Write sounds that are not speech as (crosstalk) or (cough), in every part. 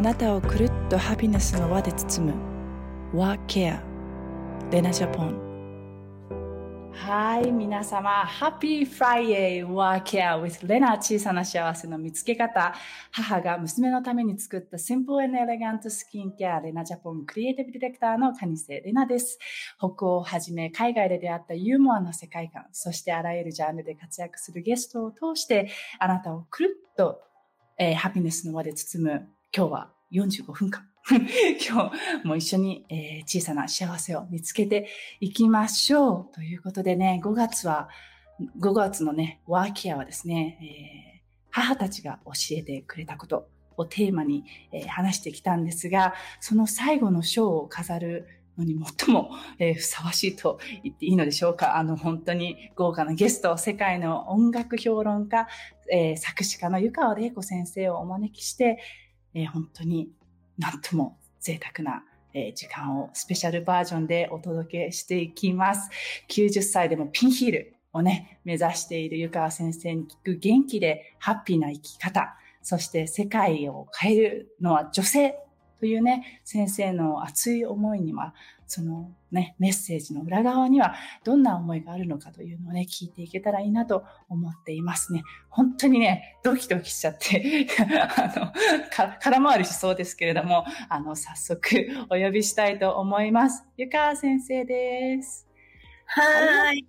あなたをくるっとハピネスの輪で包む。What Care レナジャポン。はい、皆様、Happy Friday Work Care with レナ小さな幸せの見つけ方。母が娘のために作った Simple and Elegant Skin Care レナジャポンクリエイティブディレクターのカニセレナです。北欧をはじめ海外で出会ったユーモアの世界観、そしてあらゆるジャンルで活躍するゲストを通して、あなたをくるっと、えー、ハピネスの輪で包む。今日は45分間。(laughs) 今日も一緒に、えー、小さな幸せを見つけていきましょう。ということでね、5月は、5月のね、ワーキアはですね、えー、母たちが教えてくれたことをテーマに、え、話してきたんですが、その最後の章を飾るのに最も、え、ふさわしいと言っていいのでしょうか。あの、本当に豪華なゲスト、世界の音楽評論家、え、作詞家の湯川玲子先生をお招きして、えー、本当になんとも贅沢なえ時間をスペシャルバージョンでお届けしていきます。90歳でもピンヒールをね、目指している湯川先生に聞く元気でハッピーな生き方、そして世界を変えるのは女性というね、先生の熱い思いには、そのね、メッセージの裏側にはどんな思いがあるのかというのをね、聞いていけたらいいなと思っていますね。本当にね、ドキドキしちゃって (laughs) あの、空回りしそうですけれども、あの、早速お呼びしたいと思います。ゆか先生です。はい。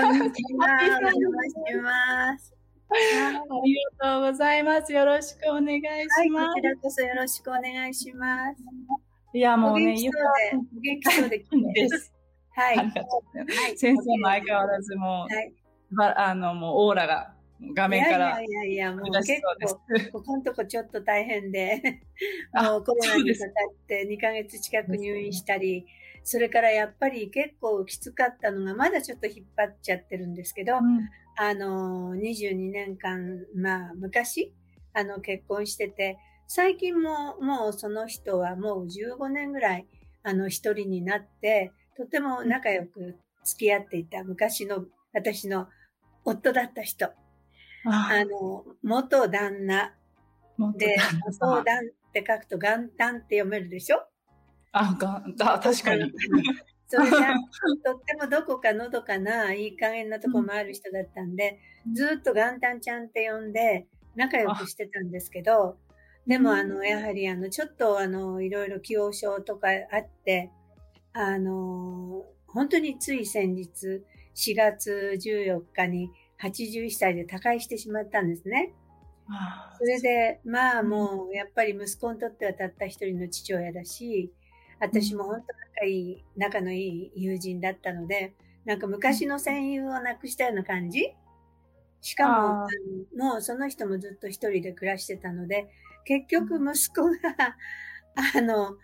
こんにちは。お邪魔します。(laughs) ありがとうございます。よろしくお願いします。はい、こちらこそよろしくお願いします。いや、もうね、ゆかお元気そうでで (laughs) す。はい。先生も相変わらずもう、はい、あの、もうオーラが画面から。いやいやいや、もう結構、ここのとこちょっと大変で、(laughs) もうコロナにかかって2ヶ月近く入院したり、それからやっぱり結構きつかったのが、まだちょっと引っ張っちゃってるんですけど、うん、あの、22年間、まあ、昔、あの、結婚してて、最近ももうその人はもう15年ぐらい、あの、一人になって、とても仲良く付き合っていた昔の私の夫だった人。あの、元旦那。で、元旦って書くと元旦って読めるでしょ？あ、が、だ、確かに。それが、とってもどこかのどかな、いい加減なとこもある人だったんで、うん、ずっと元旦ちゃんって呼んで、仲良くしてたんですけど、でも、あの、やはり、あの、ちょっと、あの、いろいろ既往症とかあって、あの、本当につい先日、4月14日に81歳で他界してしまったんですね。それで、まあもう、やっぱり息子にとってはたった一人の父親だし、私も本当仲いい、仲のいい友人だったので、なんか昔の戦友をなくしたような感じ？しかも、もうその人もずっと一人で暮らしてたので、結局息子が、(laughs) あの、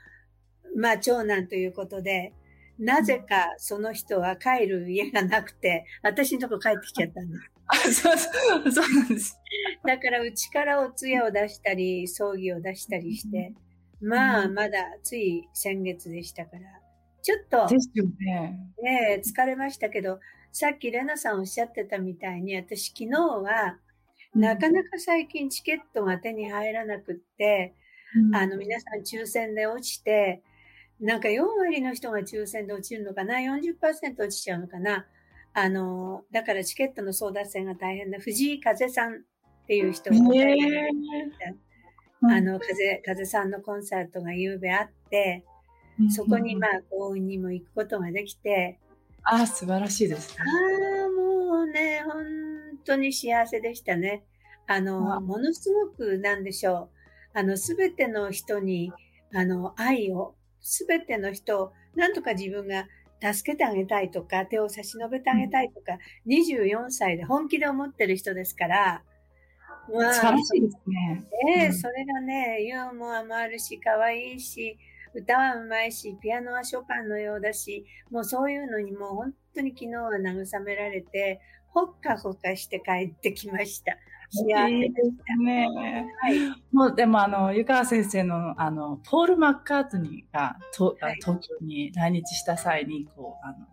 まあ長男ということで、なぜかその人は帰る家がなくて、私のとこ帰ってきちゃったんです。あ、そうそう、そうなんです。だからうちからお通夜を出したり、葬儀を出したりして、まあ、まだつい先月でしたから、ちょっと、ですよね。ね疲れましたけど、さっきレナさんおっしゃってたみたいに、私昨日は、なかなか最近チケットが手に入らなくって、うん、あの、皆さん抽選で落ちて、なんか4割の人が抽選で落ちるのかな ?40% 落ちちゃうのかな？あの、だからチケットの争奪戦が大変な藤井風さんっていう人が、え。ー、あの、風、風さんのコンサートが夕べあって、そこにまあ幸運にも行くことができて、ああ、素晴らしいです、ね。ああ、もうね、本当に幸せでしたね。あの、ものすごくなんでしょう。あの、すべての人に、あの、愛を、すべての人を、なんとか自分が助けてあげたいとか、手を差し伸べてあげたいとか、うん、24歳で本気で思ってる人ですから、まあ、素晴らしいですね。ええ、うん、それがね、ユーモアもあるし、可愛いし、歌はうまいし、ピアノはショパンのようだし、もうそういうのにもう本当に昨日は慰められて、ほっかほっかして帰ってきました。幸せでしたね。はい。もう、でもあの、湯川先生の、あの、ポール・マッカートニーが、とはい、東京に来日した際に、こう、あの、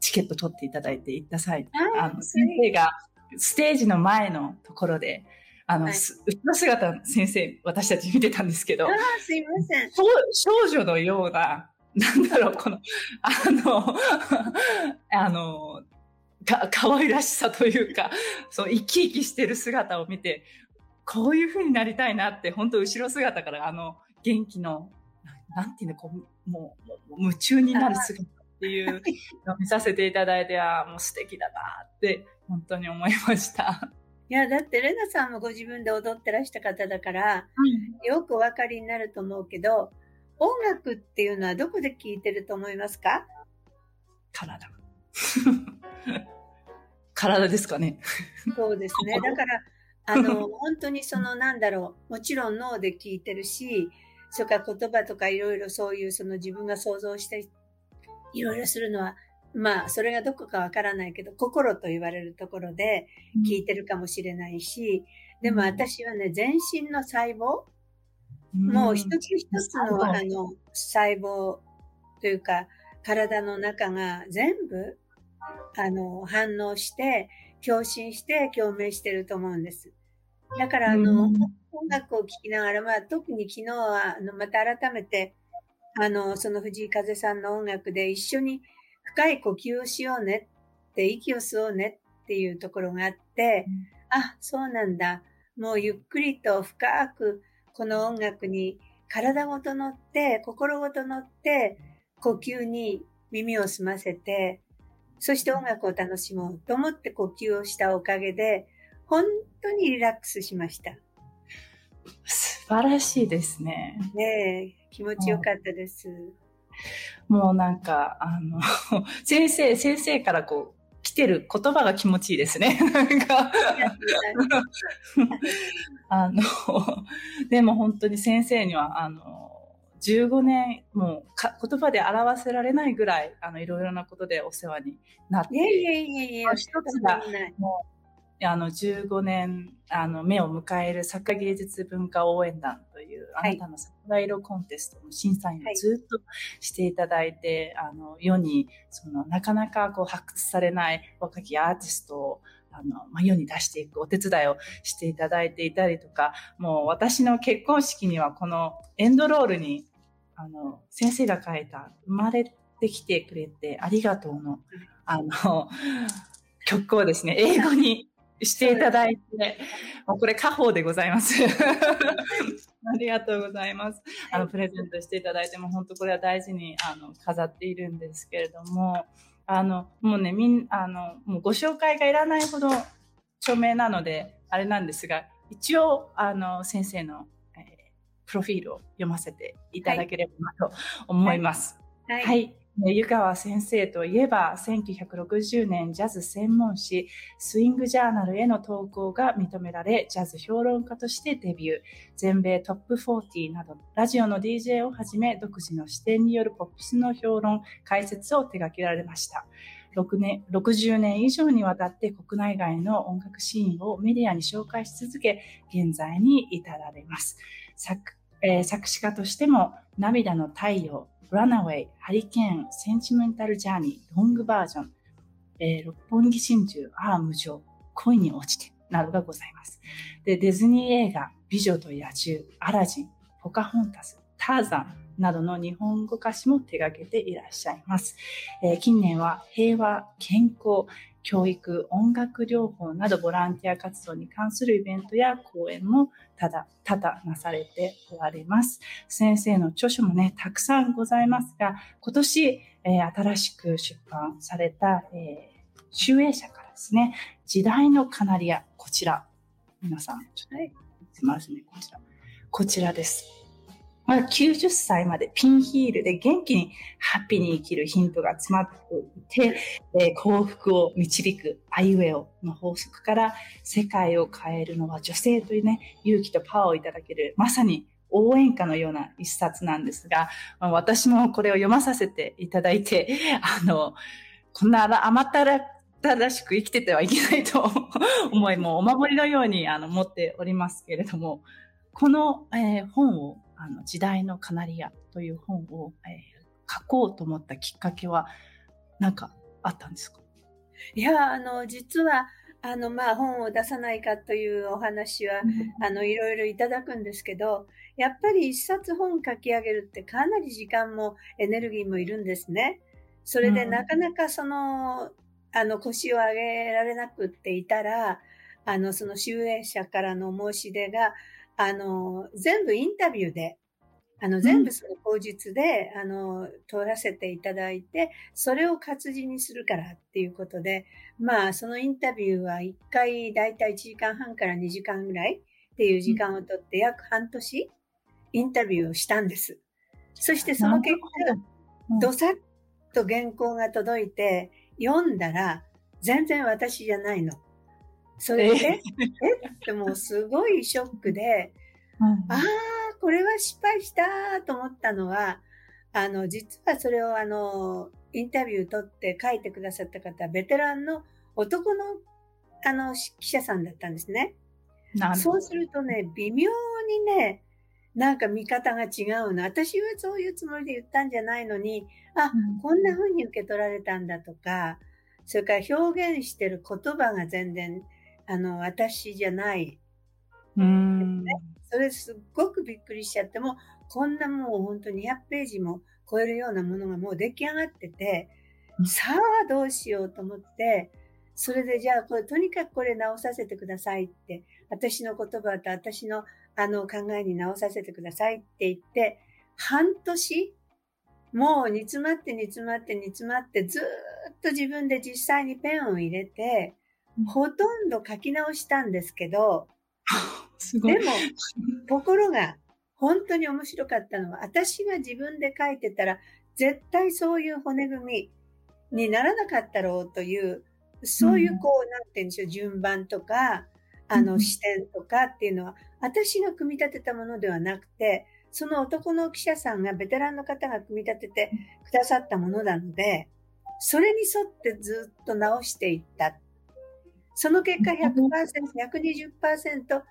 チケット取っていただいて行った際、あの、先生がステージの前のところで、あの、はい、後ろ姿先生、私たち見てたんですけど、あすいません。(laughs) 少女のような、なんだろう、この、あの、(laughs) あの、か、可愛らしさというか、そう、生き生きしてる姿を見て、こういう風になりたいなって、本当後ろ姿からあの、元気の、なんていうの、こう、もう、夢中になる姿っていうのを見させていただいて、あもう素敵だなって、本当に思いました。(laughs) いや、だってレナさんもご自分で踊ってらした方だから、うん、よくお分かりになると思うけど、音楽っていうのはどこで聴いてると思いますか？体。(laughs) 体ですかね。そうですね。だから、あの、(laughs) 本当にその、なんだろう、もちろん脳で聞いてるし、それから言葉とかいろいろそういうその自分が想像していろいろするのは、まあ、それがどこかわからないけど、心と言われるところで聞いてるかもしれないし、でも私はね、全身の細胞、もう一つ一つのあの細胞というか、体の中が全部、あの、反応して、共振して共鳴してると思うんです。だから、あの、音楽を聴きながら、まあ、特に昨日は、あの、また改めて、あの、その藤井風さんの音楽で一緒に深い呼吸をしようねって、息を吸おうねっていうところがあって、うん、あ、そうなんだ。もうゆっくりと深くこの音楽に体ごと乗って、心ごと乗って、呼吸に耳を澄ませて、そして音楽を楽しもうと思って呼吸をしたおかげで、本当にリラックスしました。素晴らしいですね。ねえ、気持ちよかったです。もうなんか、あの、(laughs) 先生、先生からこう、来てる言葉が気持ちいいですね。(laughs) なんか (laughs) あの、でも本当に先生には、あの、15年、もうか言葉で表せられないぐらい、あの、いろいろなことでお世話になって。いやいやいやいや、一つが、もう、あの、15年、あの、目を迎える作家芸術文化応援団という、あなたの桜色コンテストの審査員をずっとしていただいて、はい、あの、世に、その、なかなかこう発掘されない若きアーティストを、あの、まあ、世に出していくお手伝いをしていただいていたりとか、もう私の結婚式にはこのエンドロールに、あの、先生が書いた、生まれてきてくれてありがとうの、あの、曲をですね、英語にしていただいて、もうこれ家宝でございます。(laughs) ありがとうございます。あの、プレゼントしていただいても、本当これは大事に、あの、飾っているんですけれども、あの、もうね、みん、あの、もうご紹介がいらないほど著名なので、あれなんですが、一応、あの、先生の、えー、プロフィールを読ませていただければなと思います。はい、はいはい湯川先生といえば、1960年ジャズ専門誌スイングジャーナルへの投稿が認められ、ジャズ評論家としてデビュー。全米トップ40など、ラジオの DJ をはじめ、独自の視点によるポップスの評論、解説を手掛けられました。6年、60年以上にわたって国内外の音楽シーンをメディアに紹介し続け、現在に至られます。作えー、作詞家としても、涙の太陽、ラナウェイ、ハリケーン、センチメンタルジャーニー、ロングバージョン、えー、六本木真珠、アーム情、恋に落ちて、などがございます。で、ディズニー映画、美女と野獣、アラジン、ポカホンタス、ターザンなどの日本語歌詞も手掛けていらっしゃいます。えー、近年は平和、健康、教育、音楽療法などボランティア活動に関するイベントや講演もただ、多々なされておられます。先生の著書もね、たくさんございますが、今年、えー、新しく出版された、えー、集英社からですね、時代のカナリア、こちら。皆さん、ちょっと、すみません、こちら。こちらです。まだ90歳までピンヒールで元気にハッピーに生きるヒントが詰まっていて、えー、幸福を導くアイウェオの法則から世界を変えるのは女性というね、勇気とパワーをいただける、まさに応援歌のような一冊なんですが、まあ、私もこれを読まさせていただいて、あの、こんな甘ったららしく生きててはいけないと思い、もうお守りのようにあの持っておりますけれども、この、えー、本をあの、時代のカナリアという本を、えー、書こうと思ったきっかけは、何かあったんですか？いや、あの、実は、あの、まあ、本を出さないかというお話は、あの、いろいろいただくんですけど、やっぱり一冊本書き上げるってかなり時間もエネルギーもいるんですね。それでなかなかその、あの、腰を上げられなくっていたら、あの、その集英者からの申し出が、あの、全部インタビューであの、全部その口実で、あの、通らせていただいて、それを活字にするからっていうことで、まあ、そのインタビューは1回だいたい1時間半から2時間ぐらいっていう時間をとって約半年インタビューをしたんです。そしてその結果、どさっと原稿が届いて、読んだら、全然私じゃないの。それで、え？ってもうすごいショックで、ああ、これは失敗したと思ったのは、あの、実はそれをあの、インタビュー取って書いてくださった方、ベテランの男の、あの、記者さんだったんですね。そうするとね、微妙にね、なんか見方が違うの。私はそういうつもりで言ったんじゃないのに、あ、うん、こんな風に受け取られたんだとか、それから表現してる言葉が全然、あの、私じゃない。うん、それすっごくびっくりしちゃっても、こんなもう本当に200ページも超えるようなものがもう出来上がってて、さあどうしようと思って、それでじゃあこれとにかくこれ直させてくださいって、私の言葉と私のあの考えに直させてくださいって言って、半年もう煮詰まって煮詰まって煮詰まってずっと自分で実際にペンを入れて、ほとんど書き直したんですけど。(laughs) でも、ところが、本当に面白かったのは、私が自分で書いてたら、絶対そういう骨組みにならなかったろうという、そういうこう、なんて言うんでしょう、順番とか、あの視点とかっていうのは、私が組み立てたものではなくて、その男の記者さんが、ベテランの方が組み立ててくださったものなので、それに沿ってずっと直していった。その結果100%、120%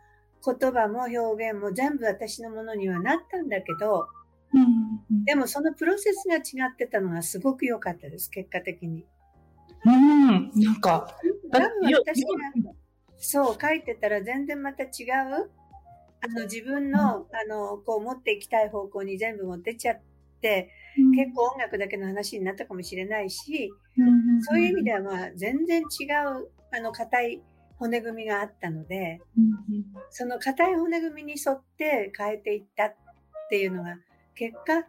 言葉も表現も全部私のものにはなったんだけど、でもそのプロセスが違ってたのがすごく良かったです、結果的に。うん、なんか、多分私が、そう書いてたら全然また違う、あの自分の、あの、こう持っていきたい方向に全部持ってっちゃって、結構音楽だけの話になったかもしれないし、そういう意味ではまあ全然違う、あの、硬い骨組みがあったので、その硬い骨組みに沿って変えていったっていうのが結果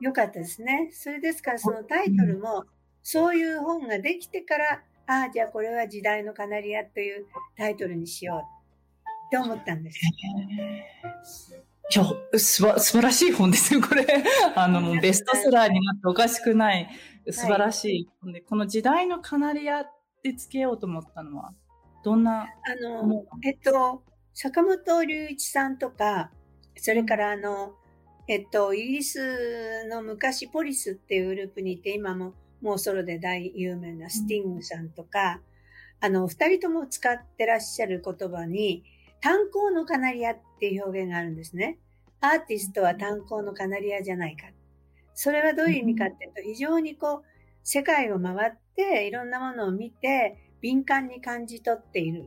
良かったですね。それですからそのタイトルもそういう本ができてから、ああ、じゃあこれは時代のカナリアというタイトルにしようって思ったんです。いや、すば、素晴らしい本ですよ、これ。(laughs) あの、もうベストセラーになっておかしくない、素晴らしい本で、はい、この時代のカナリアってつけようと思ったのは、どんなあの、えっと、坂本龍一さんとか、それからあの、えっと、イギリスの昔ポリスっていうグループにいて、今ももうソロで大有名なスティングさんとか、あの、二人とも使ってらっしゃる言葉に、炭鉱のカナリアっていう表現があるんですね。アーティストは炭鉱のカナリアじゃないか。それはどういう意味かっていうと、非常にこう、世界を回って、いろんなものを見て、敏感に感じ取っている。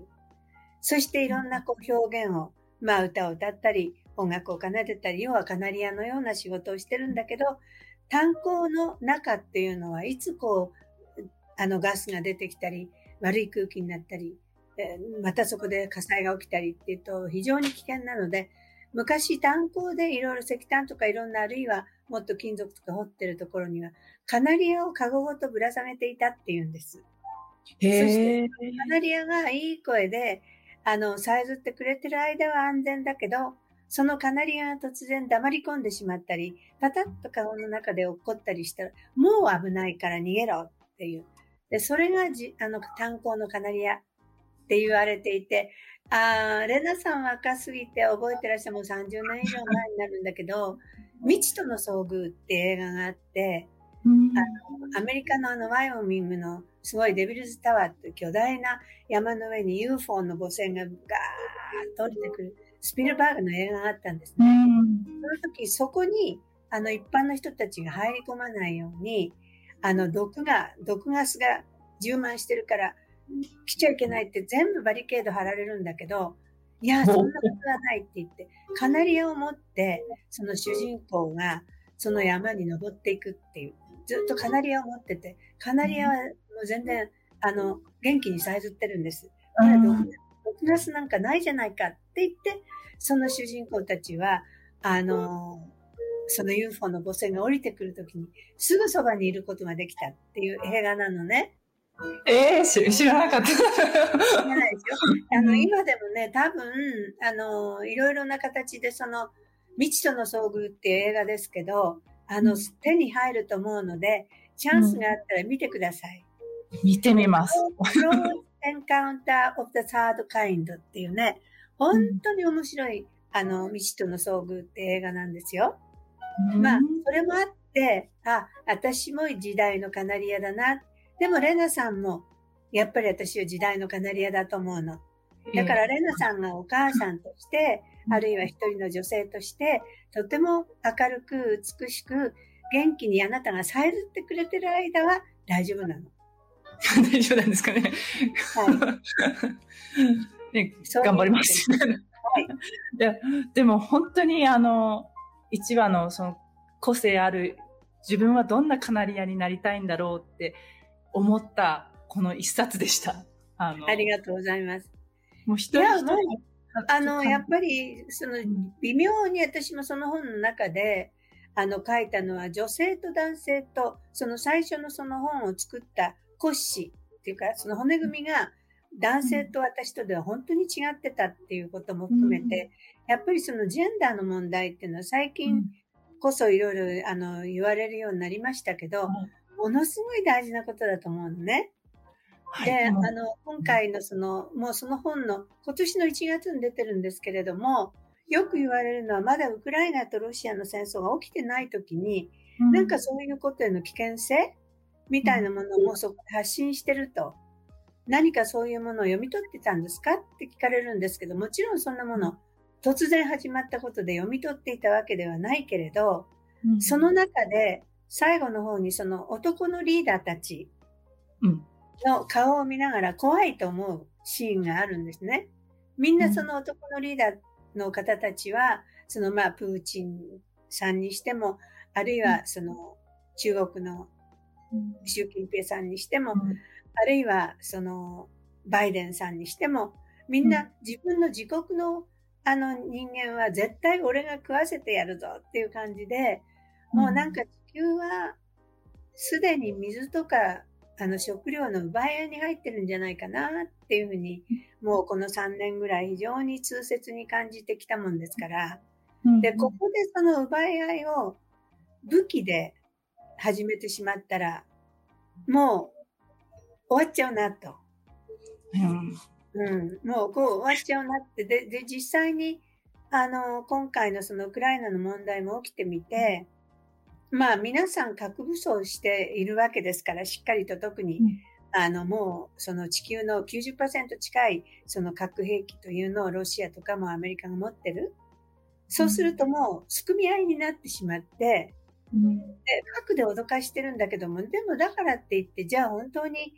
そしていろんなこう表現を、まあ歌を歌ったり、音楽を奏でたり、要はカナリアのような仕事をしてるんだけど、炭鉱の中っていうのはいつこう、あのガスが出てきたり、悪い空気になったり、またそこで火災が起きたりっていうと非常に危険なので、昔炭鉱でいろいろ石炭とかいろんなあるいはもっと金属とか掘ってるところにはカナリアをカゴごとぶら下げていたっていうんです。へそしてカナリアがいい声で、あの、さえずってくれてる間は安全だけど、そのカナリアが突然黙り込んでしまったり、パタッと顔の中で落っこったりしたら、もう危ないから逃げろっていう。で、それがじ、あの、炭鉱のカナリアって言われていて、ああ、レナさん若すぎて覚えてらっしゃるもう30年以上前になるんだけど、未知との遭遇って映画があって、あのアメリカのあのワイオミングのすごいデビルズタワーって巨大な山の上に UFO の母船がガーッと降りてくるスピルバーグの映画があったんですね。その時そこにあの一般の人たちが入り込まないようにあの毒が、毒ガスが充満してるから来ちゃいけないって全部バリケード張られるんだけど、いや、そんなことはないって言って、カナリアを持って、その主人公がその山に登っていくっていう、ずっとカナリアを持ってて、カナリアはもう全然、あの、元気にさえずってるんです。うん、毒ガスなんかないじゃないかって言って、その主人公たちは、あの、その UFO の母船が降りてくるときに、すぐそばにいることができたっていう映画なのね。ええー、知らなかった。知らないですよ。あの、今でもね、多分、あの、いろいろな形でその、未知との遭遇っていう映画ですけど、あの、手に入ると思うので、チャンスがあったら見てください。見てみます。Encounter of the Third Kind っていうね、本当に面白い、あの、未知との遭遇って映画なんですよ。まあ、それもあって、あ、私も時代のカナリアだな。でも、レナさんも、やっぱり私は時代のカナリアだと思うの。だから、レナさんがお母さんとして、あるいは一人の女性として、とても明るく、美しく、元気にあなたがさえずってくれてる間は大丈夫なの。(laughs) 大丈夫なんですかね。はい。ね、頑張ります。はい。(laughs) ででも本当にあの、一話のその個性ある自分はどんなカナリアになりたいんだろうって思ったこの一冊でした。あのありがとうございます。もう一人一人。あの、やっぱり、その、微妙に私もその本の中で、あの、書いたのは女性と男性と、その最初のその本を作ったコッシーっていうか、その骨組みが男性と私とでは本当に違ってたっていうことも含めて、やっぱりそのジェンダーの問題っていうのは最近こそいろいろあの言われるようになりましたけど、ものすごい大事なことだと思うのね。で、あの、今回のその、もうその本の今年の1月に出てるんですけれども、よく言われるのはまだウクライナとロシアの戦争が起きてない時に、なんかそういうことへの危険性みたいなものをもうそこで発信してると。何かそういうものを読み取ってたんですかって聞かれるんですけど、もちろんそんなもの、突然始まったことで読み取っていたわけではないけれど、うん、その中で最後の方にその男のリーダーたちの顔を見ながら怖いと思うシーンがあるんですね。みんなその男のリーダーの方たちは、そのまあプーチンさんにしても、あるいはその中国の習近平さんにしても、あるいは、その、バイデンさんにしても、みんな自分の自国のあの人間は絶対俺が食わせてやるぞっていう感じで、もうなんか地球はすでに水とかあの食料の奪い合いに入ってるんじゃないかなっていうふうに、もうこの3年ぐらい非常に痛切に感じてきたもんですから、で、ここでその奪い合いを武器で始めてしまったら、もう終わっちゃうなと。うん、うん、もうこう終わっちゃうなって。で、で、実際に、あの、今回のそのウクライナの問題も起きてみて、まあ皆さん核武装しているわけですから、しっかりと特に、あの、もう、その地球の90%近い、その核兵器というのをロシアとかもアメリカが持ってる。そうするともう、すくみ合いになってしまって、うん、で核で脅かしてるんだけども、でもだからって言って、じゃあ本当に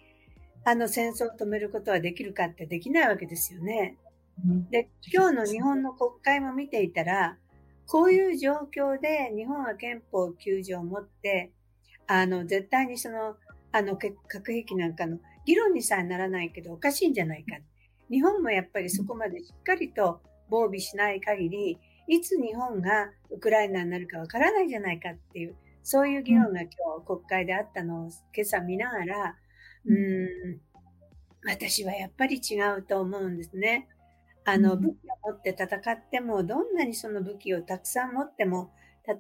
あの戦争を止めることはできるかってできないわけですよね。で、今日の日本の国会も見ていたら、こういう状況で日本は憲法9条を持って、あの、絶対にその、あの、核兵器なんかの議論にさえならないけどおかしいんじゃないか。日本もやっぱりそこまでしっかりと防備しない限り、いつ日本がウクライナになるかわからないじゃないかっていう、そういう議論が今日国会であったのを今朝見ながら、うん、私はやっぱり違うと思うんですね。あの、武器を持って戦っても、どんなにその武器をたくさん持っても、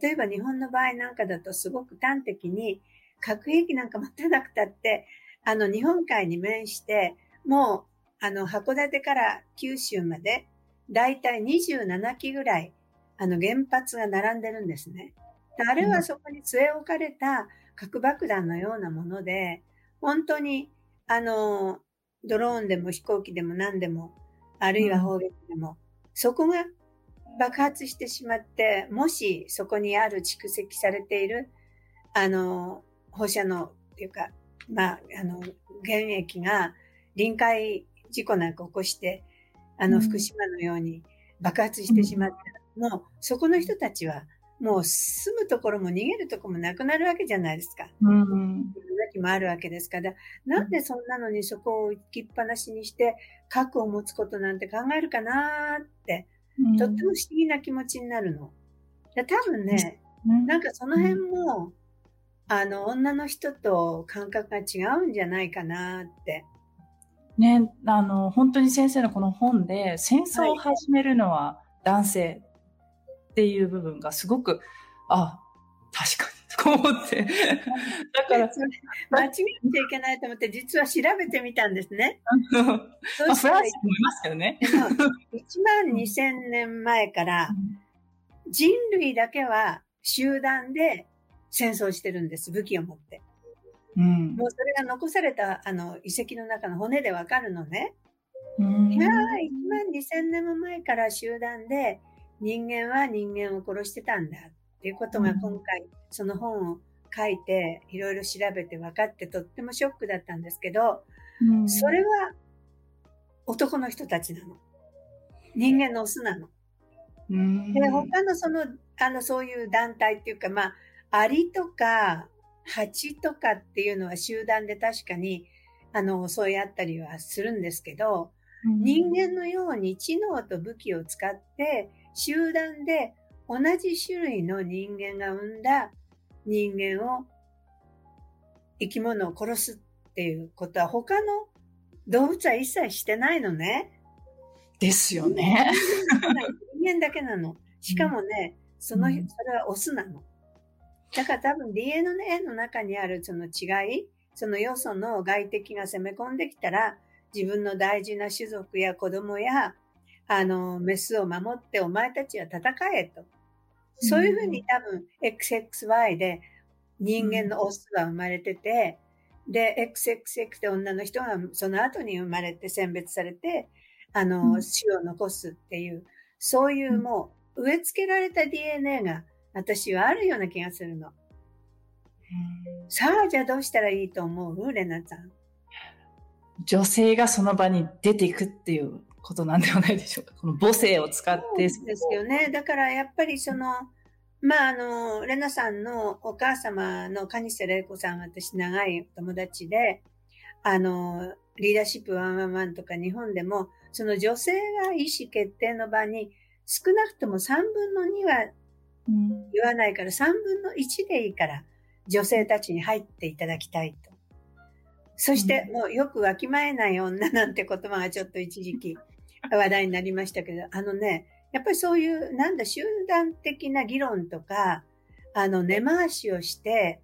例えば日本の場合なんかだとすごく端的に核兵器なんか持たなくたって、あの、日本海に面して、もう、あの、函館から九州まで、だいたい27機ぐらい、あの、原発が並んでるんですね。あれはそこに据え置かれた核爆弾のようなもので、本当に、あの、ドローンでも飛行機でも何でも、あるいは砲撃でも、うん、そこが爆発してしまって、もしそこにある蓄積されている、あの、放射能っていうか、まあ、あの、原液が臨界事故なんか起こして、あの、福島のように爆発してしまったら、もう、そこの人たちは、もう住むところも逃げるところもなくなるわけじゃないですか。うん。時もあるわけですから、なんでそんなのにそこを行きっぱなしにして、核を持つことなんて考えるかなって、とっても不思議な気持ちになるの。多分ね、なんかその辺も、あの、女の人と感覚が違うんじゃないかなって。ね、あの、本当に先生のこの本で、戦争を始めるのは男性っていう部分がすごく、あ、確かに。と思って。(laughs) だから、間違っちゃいけないと思って、実は調べてみたんですね。(laughs) そうフランスもいますけどね。1万2000年前から、人類だけは集団で戦争してるんです、武器を持って。うん、もうそれが残されたあの遺跡の中の骨でわかるのね。いやー、1万2000年も前から集団で人間は人間を殺してたんだっていうことが今回、その本を書いていろいろ調べて分かってとってもショックだったんですけど、それは男の人たちなの。人間のオスなの。で、他のその、あの、そういう団体っていうか、まあ、アリとか、ハチとかっていうのは集団で確かに、あの、そうやったりはするんですけど、人間のように知能と武器を使って、集団で同じ種類の人間が生んだ人間を、生き物を殺すっていうことは他の動物は一切してないのね。ですよね。人間だけなの。しかもね、その、それはオスなの。だから多分 DNA の中にあるその違い、そのよその外敵が攻め込んできたら、自分の大事な種族や子供や、あの、メスを守ってお前たちは戦えと。そういうふうに多分 XXY で人間のオスが生まれてて、で、XXX で女の人がその後に生まれて選別されて、あの、死を残すっていう、そういうもう植え付けられた DNA が私はあるような気がするの。さあ、じゃあどうしたらいいと思う？レナさん。女性がその場に出ていくっていうことなんではないでしょうか。この母性を使って。そうですよね。だからやっぱりその、まああの、レナさんのお母様の蟹瀬玲子さん、私長い友達で、あの、リーダーシップ111とか日本でも、その女性が意思決定の場に少なくとも3分の2は言わないから、3分の1でいいから女性たちに入っていただきたいと。そして、もうよくわきまえない女なんて言葉がちょっと一時期話題になりましたけど、あのね、やっぱりそういう、なんだ、集団的な議論とか、あの、根回しをして、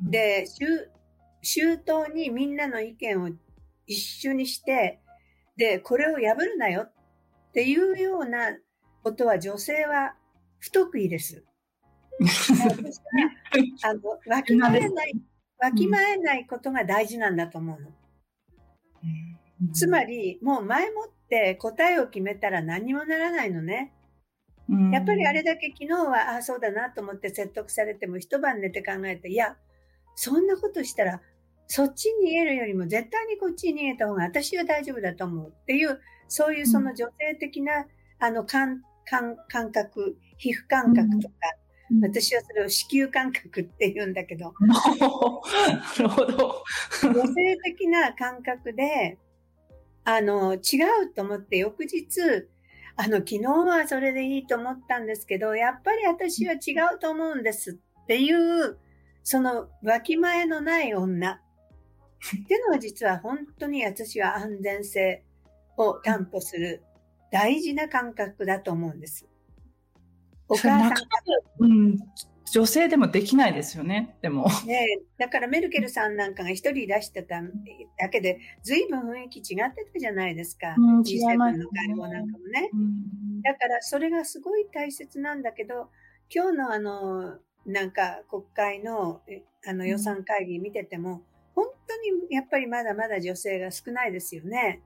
で、周到にみんなの意見を一緒にして、で、これを破るなよっていうようなことは女性は不得意です。(laughs) あの、わきまえない、わきまえないことが大事なんだと思うの。つまり、もう前もって答えを決めたら何にもならないのね。やっぱりあれだけ昨日は、ああ、そうだなと思って説得されても一晩寝て考えて、いや、そんなことしたら、そっちに逃げるよりも絶対にこっちに逃げた方が私は大丈夫だと思うっていう、そういうその女性的な、あの感、感、感覚、皮膚感覚とか、私はそれを子宮感覚って言うんだけど。(laughs) なるほど。女性的な感覚で、あの、違うと思って翌日、あの、昨日はそれでいいと思ったんですけど、やっぱり私は違うと思うんですっていう、その、わきまえのない女。っていうのは実は本当に私は安全性を担保する大事な感覚だと思うんです。お母さんうん、女性でもできないですよね、でも。ねだからメルケルさんなんかが一人出してただけで、随分雰囲気違ってたじゃないですか。うん、G7 の会合なんかもね、うん。だからそれがすごい大切なんだけど、今日のあの、なんか国会のあの予算会議見てても、本当にやっぱりまだまだ女性が少ないですよね。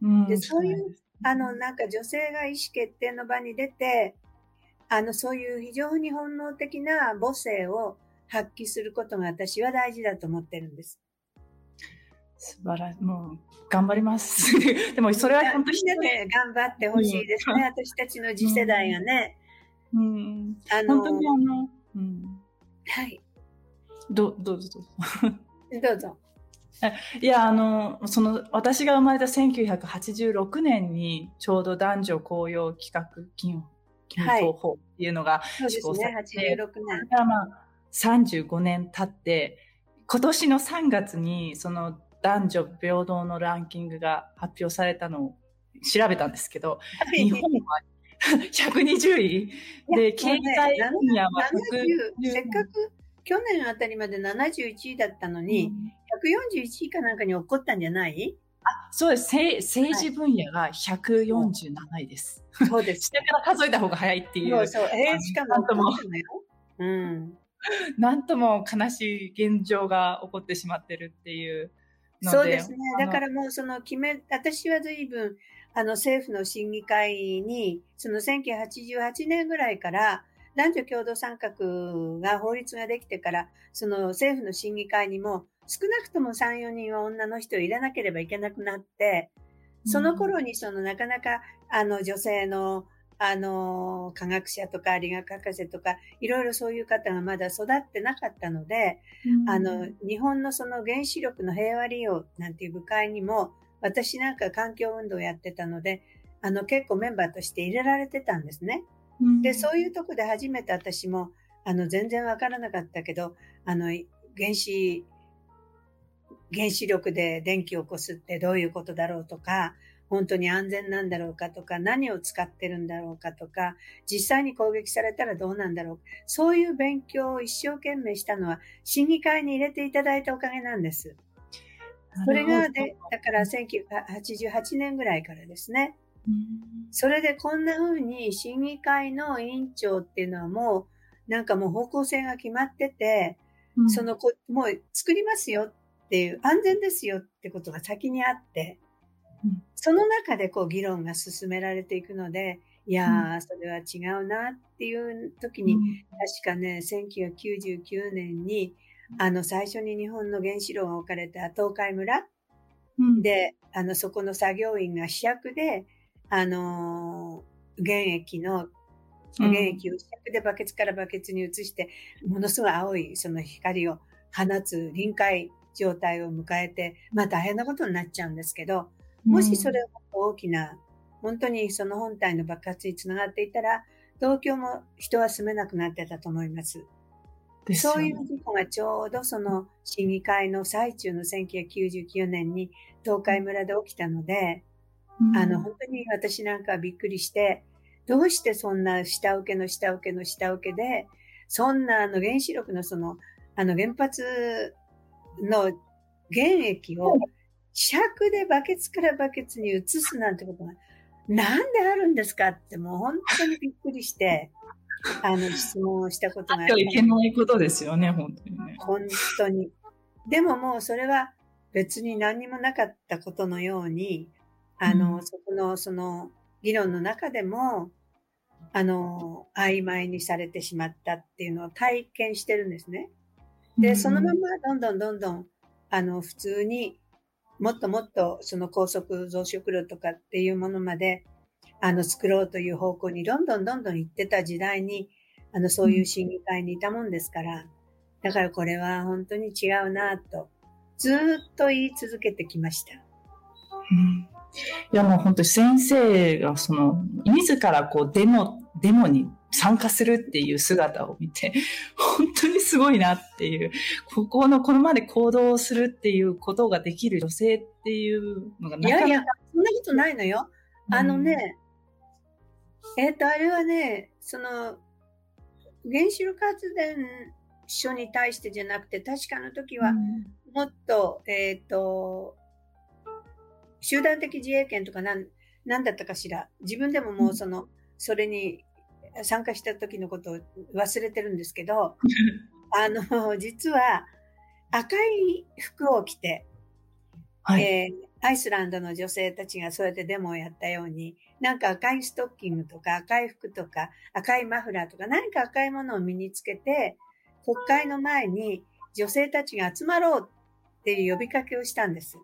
うん、でそういう、あの、なんか女性が意思決定の場に出て、あの、そういう非常に本能的な母性を発揮することが私は大事だと思ってるんです。素晴らしい。もう、頑張ります。(laughs) でも、それは本当にね、頑張ってほしいですね。うん、私たちの次世代がね。うん。あの、本当にあの、うん。はい。ど、どうぞどうぞ。(laughs) どうぞ。いや、あの、その、私が生まれた1986年に、ちょうど男女公用企画金金法法っていうのが施行されて、はい、ね、86年。まあ、35年経って、今年の3月に、その男女平等のランキングが発表されたのを調べたんですけど、はい、日本は (laughs) 120位。で、経済分野はせっかく去年あたりまで71位だったのに、うん、141位かなんかに起こったんじゃないあそうです。政治分野が147位です。そうです。下から数えた方が早いっていう。そうそう。えー、しかも、なんとも、うん。なんとも悲しい現状が起こってしまってるっていうそうですね。だからもうその決め、私は随分、あの政府の審議会に、その1988年ぐらいから、男女共同参画が法律ができてから、その政府の審議会にも少なくとも3、4人は女の人を入れなければいけなくなって、その頃にそのなかなかあの女性のあの、科学者とか理学博士とか、いろいろそういう方がまだ育ってなかったので、うん、あの、日本のその原子力の平和利用なんていう部会にも、私なんか環境運動をやってたので、あの、結構メンバーとして入れられてたんですね。うん、で、そういうとこで初めて私も、あの、全然わからなかったけど、あの、原子、原子力で電気を起こすってどういうことだろうとか、本当に安全なんだろうかとか、何を使ってるんだろうかとか、実際に攻撃されたらどうなんだろうそういう勉強を一生懸命したのは、審議会に入れていただいたおかげなんです。それがで、だから1988年ぐらいからですね。それでこんな風に審議会の委員長っていうのはもう、なんかもう方向性が決まってて、そのこ、もう作りますよっていう、安全ですよってことが先にあって、その中でこう議論が進められていくので、いやー、それは違うなっていう時に、確かね、1999年に、あの、最初に日本の原子炉が置かれた東海村で、あの、そこの作業員が主役で、あのー、原液の、原液を主役でバケツからバケツに移して、ものすごい青いその光を放つ臨界状態を迎えて、まあ大変なことになっちゃうんですけど、もしそれが大きな、本当にその本体の爆発につながっていたら、東京も人は住めなくなってたと思います。そういう事故がちょうどその審議会の最中の1999年に東海村で起きたので、うん、あの、本当に私なんかびっくりして、どうしてそんな下請けの下請けの下請けで、そんなあの原子力のその、あの原発の原液を尺でバケツからバケツに移すなんてことが、なんであるんですかってもう本当にびっくりして、(laughs) あの、質問をしたことがあって。いけないことですよね、本当にね。本当に。でももうそれは別に何にもなかったことのように、あの、うん、そこの、その、議論の中でも、あの、曖昧にされてしまったっていうのを体験してるんですね。で、そのままどんどんどんどん、あの、普通にもっともっとその高速増殖炉とかっていうものまで、あの、作ろうという方向にどんどんどんどん行ってた時代に、あの、そういう審議会にいたもんですから、だからこれは本当に違うなと、ずっと言い続けてきました。うん、いやもう本当に先生がその、自らこうデモ、デモに参加するっていう姿を見て、本当にすごいなっていう、ここの、このまで行動するっていうことができる女性っていうのがなかなか。いやいや、そんなことないのよ。あのね、うん、えっ、ー、と、あれはね、その、原子力発電所に対してじゃなくて、確かの時は、もっと、うん、えっ、ー、と、集団的自衛権とかなん、なんだったかしら。自分でももうその、それに参加した時のことを忘れてるんですけど、(laughs) あの、実は赤い服を着て、はい、えー、アイスランドの女性たちがそうやってデモをやったように、なんか赤いストッキングとか赤い服とか赤いマフラーとか何か赤いものを身につけて、国会の前に女性たちが集まろうっていう呼びかけをしたんです。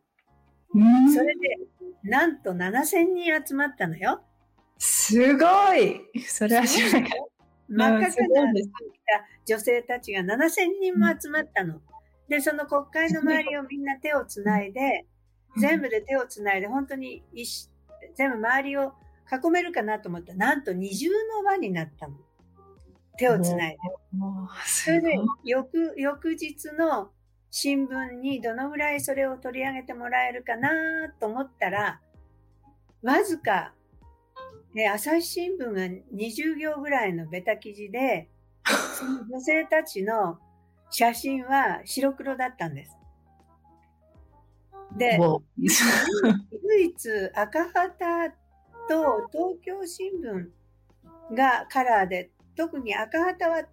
それで、なんと7000人集まったのよ。すごいそれは知らなかった。真っ赤な女性たちが7000人も集まったの。で、その国会の周りをみんな手をつないで、全部で手をつないで、本当に全部周りを囲めるかなと思ったら、なんと二重の輪になったの。手をつないで。それで、翌、翌日の新聞にどのぐらいそれを取り上げてもらえるかなと思ったら、わずか、朝日新聞が20行ぐらいのベタ記事で、(laughs) その女性たちの写真は白黒だったんです。で、唯一赤旗と東京新聞がカラーで、特に赤旗は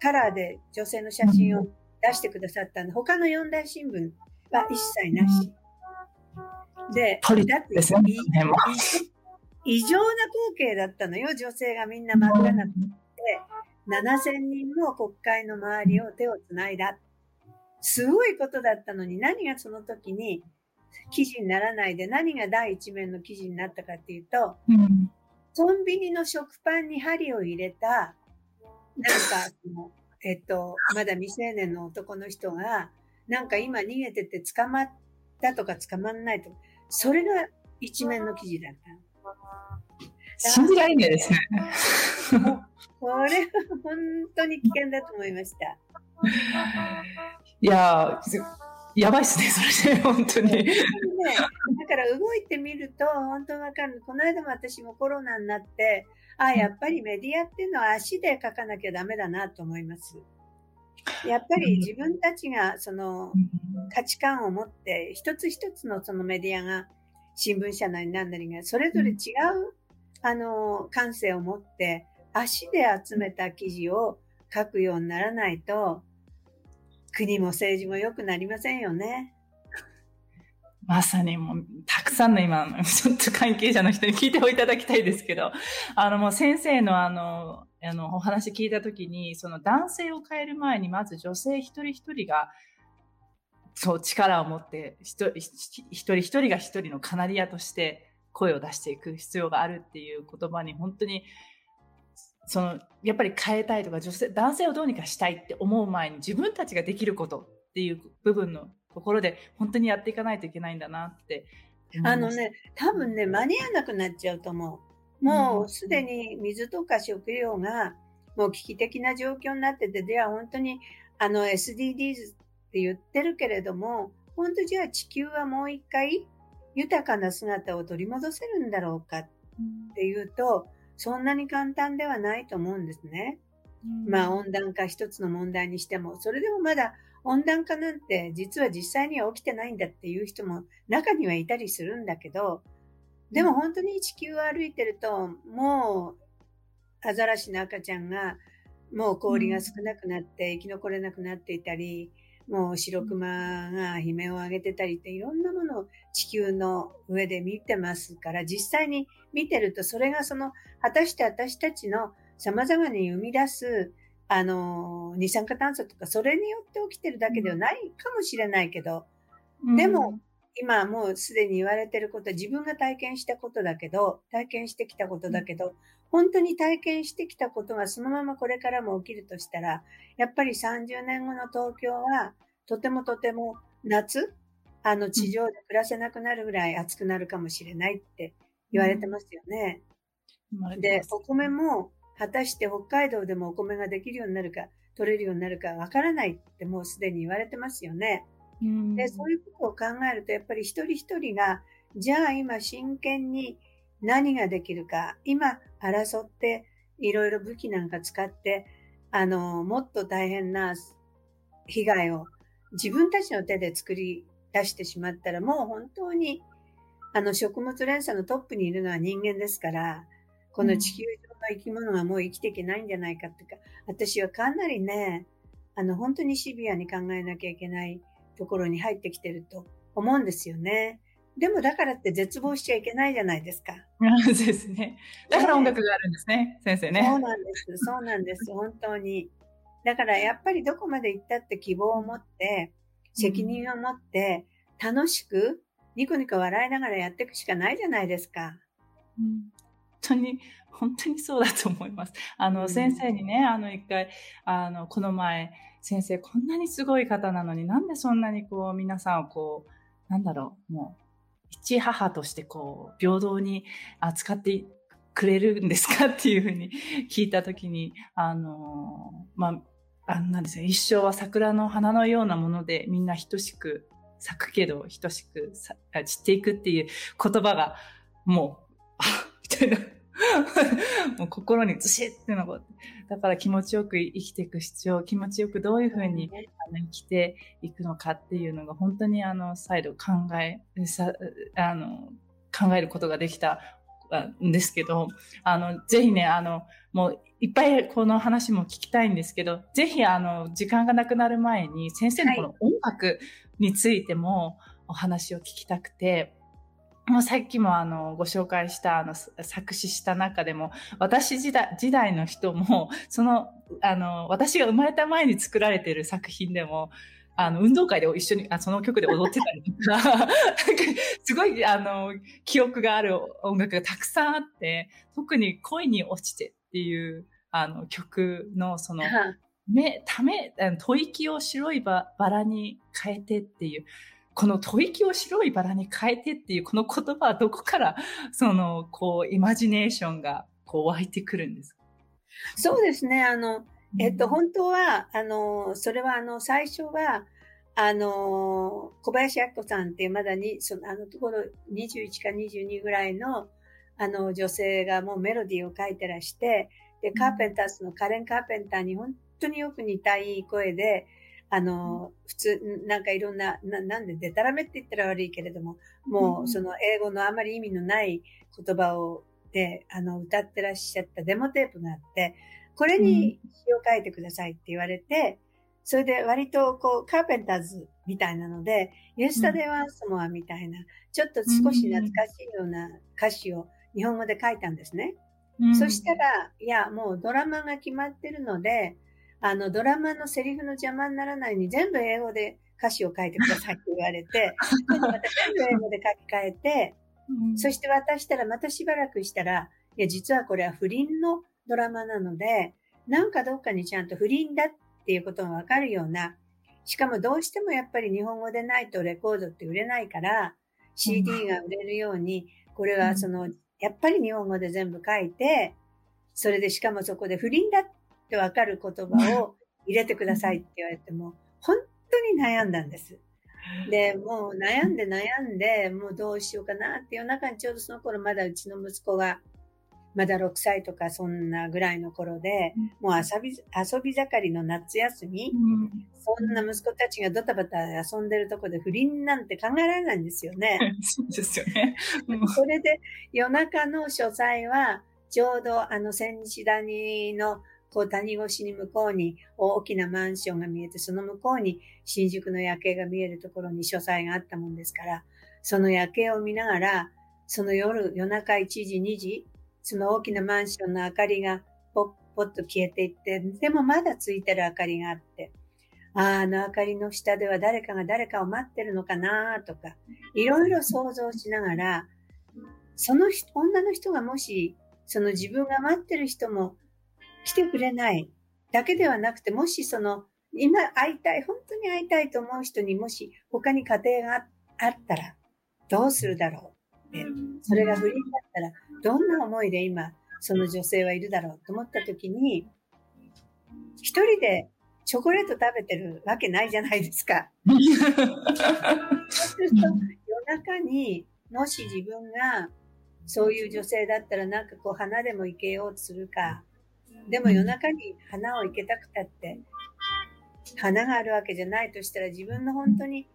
カラーで女性の写真を出してくださったんで、他の四大新聞は一切なし。で、だって異常な光景だったのよ、女性がみんな真っ赤なくて。7000人も国会の周りを手をつないだ。すごいことだったのに、何がその時に記事にならないで、何が第一面の記事になったかっていうと、うん、コンビニの食パンに針を入れた、なんか、えっと、まだ未成年の男の人が、なんか今逃げてて捕まったとか捕まんないとか、それが一面の記事だった。信じられないですね。これは本当に危険だと思いました。いややばいっすね、それで、本当に。ね、だから動いてみると、本当わかる。この間も私もコロナになって、あ、やっぱりメディアっていうのは足で書かなきゃダメだなと思います。やっぱり自分たちがその価値観を持って、一つ一つのそのメディアが、新聞社なり何なりが、それぞれ違う、あの、感性を持って、足で集めた記事を書くようにならないと、国も政治も良くなりませんよね。まさにもう、たくさんの今、ちょっと関係者の人に聞いていただきたいですけど、あのもう先生のあの、あの、お話聞いたときに、その男性を変える前に、まず女性一人一人が、そう、力を持って、一人一人が一人のカナリアとして声を出していく必要があるっていう言葉に、本当にその、やっぱり変えたいとか、女性、男性をどうにかしたいって思う前に自分たちができることっていう部分のところで本当にやっていかないといけないんだなって。あのね、多分ね、間に合わなくなっちゃうと思う。もうすでに水とか食料がもう危機的な状況になってて、では本当にあの SDGs って言ってるけれども、本当じゃあ地球はもう一回豊かな姿を取り戻せるんだろうかっていうと、そんなに簡単ではないと思うんですね。うん、まあ温暖化一つの問題にしても、それでもまだ温暖化なんて実は実際には起きてないんだっていう人も中にはいたりするんだけど、でも本当に地球を歩いてると、もうアザラシの赤ちゃんがもう氷が少なくなって生き残れなくなっていたり、もう白熊が悲鳴を上げてたりっていろんなものを地球の上で見てますから、実際に見てるとそれがその、果たして私たちの様々に生み出す、あの、二酸化炭素とか、それによって起きてるだけではないかもしれないけど、でも、今もうすでに言われてることは自分が体験したことだけど、体験してきたことだけど、本当に体験してきたことがそのままこれからも起きるとしたら、やっぱり30年後の東京は、とてもとても夏、あの地上で暮らせなくなるぐらい暑くなるかもしれないって言われてますよね。うん、で、お米も果たして北海道でもお米ができるようになるか、取れるようになるかわからないってもうすでに言われてますよね。うん、で、そういうことを考えると、やっぱり一人一人が、じゃあ今真剣に何ができるか、今争っていろいろ武器なんか使って、あの、もっと大変な被害を自分たちの手で作り出してしまったら、もう本当に、あの、食物連鎖のトップにいるのは人間ですから、この地球上の生き物がもう生きていけないんじゃないかっていうか、私はかなりね、あの、本当にシビアに考えなきゃいけないところに入ってきてると思うんですよね。でもだからって絶望しちゃいけないじゃないですか。そうですね。だから音楽があるんですね、先生ね。そうなんです。そうなんです。本当に。だからやっぱりどこまで行ったって希望を持って、責任を持って、楽しく、ニコニコ笑いながらやっていくしかないじゃないですか。うん、本当に、本当にそうだと思います。あの、うん、先生にね、あの、一回、あの、この前、先生、こんなにすごい方なのになんでそんなにこう、皆さんをこう、なんだろう、もう、一母としてこう、平等に扱ってくれるんですかっていうふうに聞いたときに、あの、まあ、あなんですね、一生は桜の花のようなものでみんな等しく咲くけど、等しく散っていくっていう言葉が、もう、あ (laughs) みたいな。もう心にずしって残って。だから気持ちよく生きていく必要、気持ちよくどういうふうに生きていくのかっていうのが本当にあの、再度考え、さあの、考えることができたんですけど、あの、ぜひね、あの、もういっぱいこの話も聞きたいんですけど、ぜひあの、時間がなくなる前に先生のこの音楽についてもお話を聞きたくて、もうさっきもあの、ご紹介したあの、作詞した中でも、私時代、時代の人も、(laughs) その、あの、私が生まれた前に作られている作品でも、あの、運動会で一緒に、あその曲で踊ってたりとか、(laughs) すごい、あの、記憶がある音楽がたくさんあって、特に恋に落ちてっていう、あの、曲の、その、目、ため、吐息を白いバラに変えてっていう、この吐息を白いバラに変えてっていうこの言葉はどこからそのこうイマジネーションがこう湧いてくるんですか？そうですね。あの、えっと、本当は、あの、それはあの、最初は、あの、小林明子さんってまだに、その、あのところ21か22ぐらいの、あの、女性がもうメロディーを書いてらして、で、カーペンターズのカレン・カーペンターに本当によく似たいい声で、あの、普通、なんかいろんな、ななんで、でたらめって言ったら悪いけれども、もう、その英語のあまり意味のない言葉を、で、あの、歌ってらっしゃったデモテープがあって、これに詩を書いてくださいって言われて、それで割とこう、カーペンターズみたいなので、イエスタデーワンスモアみたいな、ちょっと少し懐かしいような歌詞を日本語で書いたんですね。そしたら、いや、もうドラマが決まってるので、あの、ドラマのセリフの邪魔にならないように全部英語で歌詞を書いてくださいって言われて、(laughs) また全部英語で書き換えて、そして渡したらまたしばらくしたら、いや、実はこれは不倫のドラマなので、なんかどっかにちゃんと不倫だっていうことがわかるような、しかもどうしてもやっぱり日本語でないとレコードって売れないから、CD が売れるように、これはその、やっぱり日本語で全部書いて、それでしかもそこで不倫だっってわかる言葉を入れてくださいって言われても、本当に悩んだんです。で、もう悩んで悩んで、もうどうしようかなっていう中にちょうどその頃まだうちの息子がまだ6歳とかそんなぐらいの頃で、もう遊び、遊び盛りの夏休み、そんな息子たちがドタバタ遊んでるとこで不倫なんて考えられないんですよね。(laughs) そうですよね。それで夜中の書斎は、ちょうどあの千日谷のこう谷越しに向こうに大きなマンションが見えて、その向こうに新宿の夜景が見えるところに書斎があったもんですから、その夜景を見ながら、その夜、夜中1時、2時、その大きなマンションの明かりがポッポッと消えていって、でもまだついてる明かりがあって、ああ、あの明かりの下では誰かが誰かを待ってるのかなとか、いろいろ想像しながら、その女の人がもし、その自分が待ってる人も来てくれない。だけではなくて、もしその、今会いたい、本当に会いたいと思う人にもし他に家庭があったら、どうするだろう。って、それが不倫だったら、どんな思いで今、その女性はいるだろうと思った時に、一人でチョコレート食べてるわけないじゃないですか。そうすると、夜中にもし自分がそういう女性だったらなんかこう花でも生けようとするか、でも夜中に花を生けたくたって、花があるわけじゃないとしたら自分の本当に、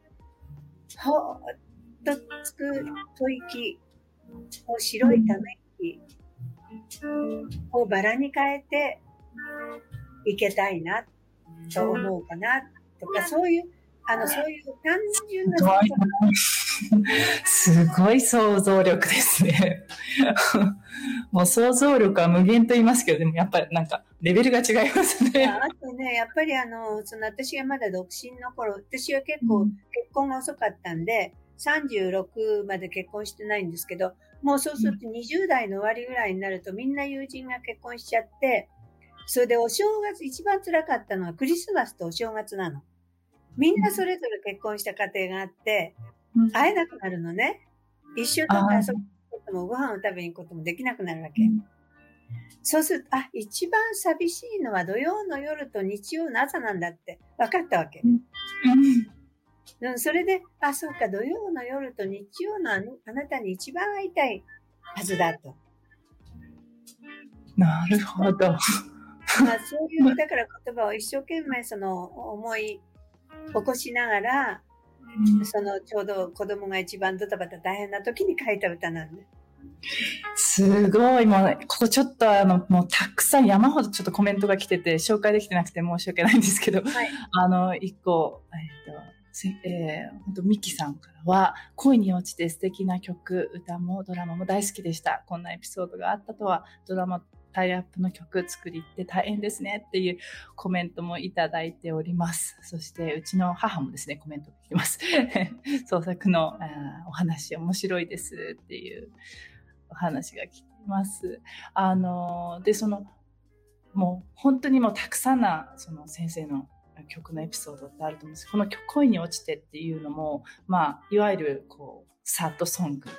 ほーっとつく吐息を白いため息をバラに変えていけたいなと思うかなとか、そういう、あの、そういう単純な。すごい想像力ですね。(laughs) もう想像力は無限と言いますけど、でもやっぱりなんかレベルが違いますね。あとね、やっぱりあの、その私がまだ独身の頃、私は結構結婚が遅かったんで、36まで結婚してないんですけど、もうそうすると20代の終わりぐらいになるとみんな友人が結婚しちゃって、それでお正月、一番辛かったのはクリスマスとお正月なの。みんなそれぞれ結婚した家庭があって、会えなくなるのね。一緒に遊ぶこともご飯を食べに行くこともできなくなるわけ。そうすると、あ、一番寂しいのは土曜の夜と日曜の朝なんだって分かったわけ。うん、それで、あ、そうか、土曜の夜と日曜のあなたに一番会いたいはずだと。なるほど。(laughs) まあ、そういう、だから言葉を一生懸命その思い起こしながら、うん、そのちょうど子供が一番ドタバタ大変な時に書いた歌なんで。すごい、もう、ここちょっとあの、もうたくさん山ほどちょっとコメントが来てて、紹介できてなくて申し訳ないんですけど、はい、あの、一個、えっ、と、えー、本当ミキさんからは、恋に落ちて素敵な曲、歌もドラマも大好きでした。こんなエピソードがあったとは、ドラマタイアップの曲作りって大変ですねっていうコメントもいただいております。そして、うちの母もですね、コメントが来てます。(laughs) 創作のお話面白いですっていうお話が来てます。あの、で、その、もう本当にもうたくさんな、その先生の曲のエピソードってあると思うんですこの恋に落ちてっていうのも、まあ、いわゆる、こう、サッドソング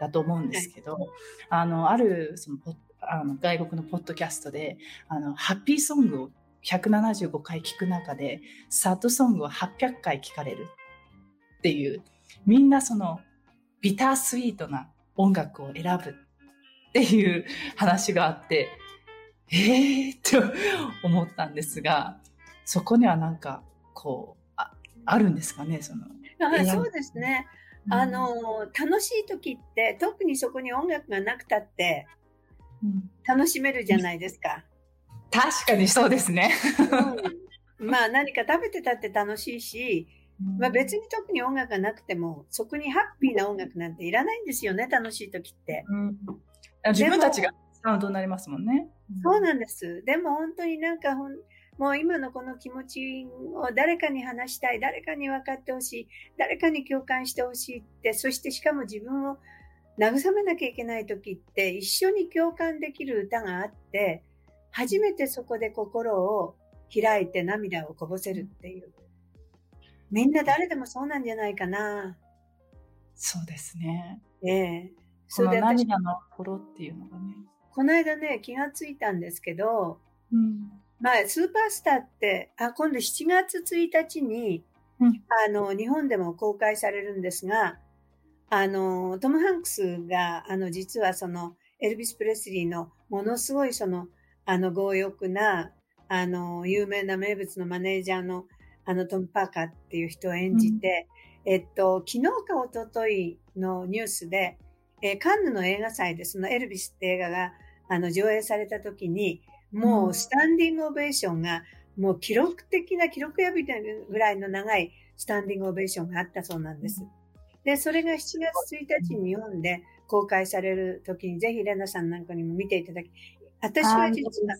だと思うんですけど、あの、ある、その、あの外国のポッドキャストで、あの、ハッピーソングを175回聞く中で、サッドソングを800回聞かれるっていう、みんなその、ビタースイートな音楽を選ぶっていう話があって、ええー、って思ったんですが、そこにはなんか、こう、ああるんですかね、その。そうですね。あの、楽しい時って、特にそこに音楽がなくたって、楽しめるじゃないですか。確かにそうですね。うん、まあ何か食べてたって楽しいし、まあ別に特に音楽がなくても、そこにハッピーな音楽なんていらないんですよね、楽しい時って。うん、自分たちがサウンドになりますもんね。そうなんです。でも本当になんかほん、もう今のこの気持ちを誰かに話したい、誰かに分かってほしい、誰かに共感してほしいって、そしてしかも自分を慰めなきゃいけない時って一緒に共感できる歌があって、初めてそこで心を開いて涙をこぼせるっていう。みんな誰でもそうなんじゃないかな。そうですね。ええそれで涙の頃っていうのがね。この間ね、気がついたんですけど、うん、まあ、スーパースターって、あ、今度7月1日に、うん、あの、日本でも公開されるんですが、あの、トム・ハンクスが、あの、実はその、エルビス・プレスリーのものすごいその、あの、強欲な、あの、有名な名物のマネージャーの、あの、トム・パーカーっていう人を演じて、うん、えっと、昨日か一昨日のニュースで、えー、カンヌの映画祭でそのエルビスって映画が、あの、上映された時に、もうスタンディングオベーションが、もう記録的な、記録破りぐらいの長いスタンディングオベーションがあったそうなんです。うんで、それが7月1日に日本で公開される時に、ぜひレナさんなんかにも見ていただき、私は実は、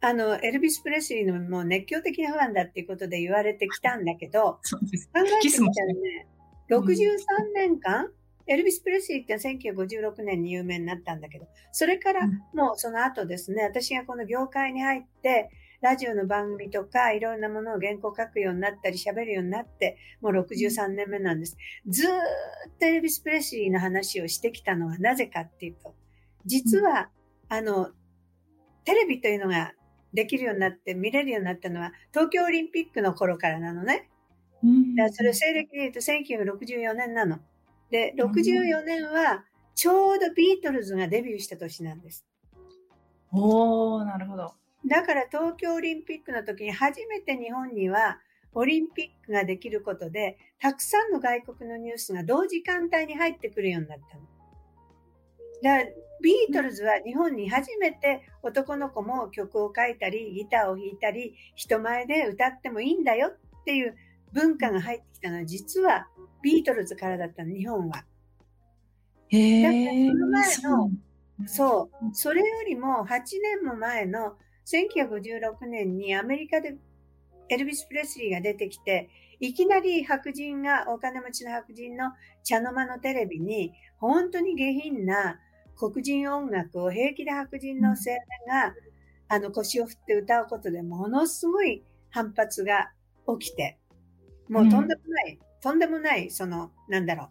あの、エルビス・プレスリーのもう熱狂的なファンだっていうことで言われてきたんだけど、考えてみたらね、63年間、エルビス・プレスリーって1956年に有名になったんだけど、それからもうその後ですね、私がこの業界に入って、ラジオの番組とか、いろんなものを原稿書くようになったり、喋るようになって、もう63年目なんです。ずーっとエルビス・プレスリーの話をしてきたのはなぜかっていうと、実は、あの、テレビというのができるようになって、見れるようになったのは、東京オリンピックの頃からなのね。うん、だそれ西暦で言うと1964年なの。で、64年は、ちょうどビートルズがデビューした年なんです。おー、なるほど。だから東京オリンピックの時に初めて日本にはオリンピックができることで、たくさんの外国のニュースが同時間帯に入ってくるようになったの。だからビートルズは日本に初めて男の子も曲を書いたり、ギターを弾いたり、人前で歌ってもいいんだよっていう文化が入ってきたのは実はビートルズからだったの、日本は。へー。その前の、そう、それよりも8年も前の1956年にアメリカでエルビス・プレスリーが出てきて、いきなり白人が、お金持ちの白人の茶の間のテレビに、本当に下品な黒人音楽を平気で白人の青年が、あの腰を振って歌うことでものすごい反発が起きて、もうとんでもない、うん、とんでもない、その、なんだろう、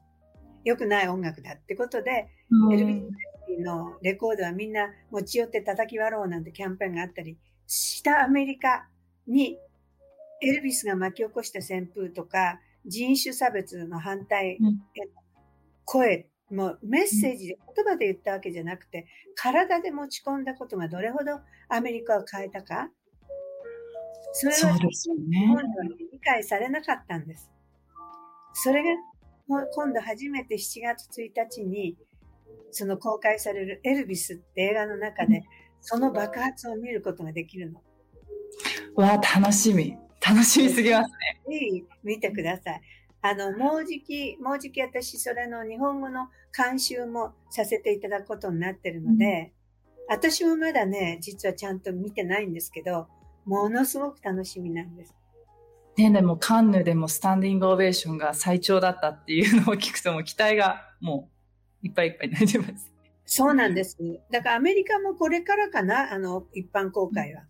良くない音楽だってことで、うん、エルビス・プレのレコードはみんな持ち寄って叩き割ろうなんてキャンペーンがあったりしたアメリカにエルビスが巻き起こした旋風とか、人種差別の反対への声、うん、もうメッセージで言葉で言ったわけじゃなくて、体で持ち込んだことがどれほどアメリカを変えたか。それは日本では理解されなかったんです。それが今度初めて7月1日にその公開されるエルビスって映画の中でその爆発を見ることができるの。わあ、楽しみ。楽しみすぎますね。ぜひ見てください。あの、もうじき、もうじき私、それの日本語の監修もさせていただくことになってるので、うん、私もまだね、実はちゃんと見てないんですけど、ものすごく楽しみなんです。ね、でもカンヌでもスタンディングオベーションが最長だったっていうのを聞くともう期待がもういっぱいいっぱいになってます。そうなんです。だからアメリカもこれからかな、あの、一般公開は。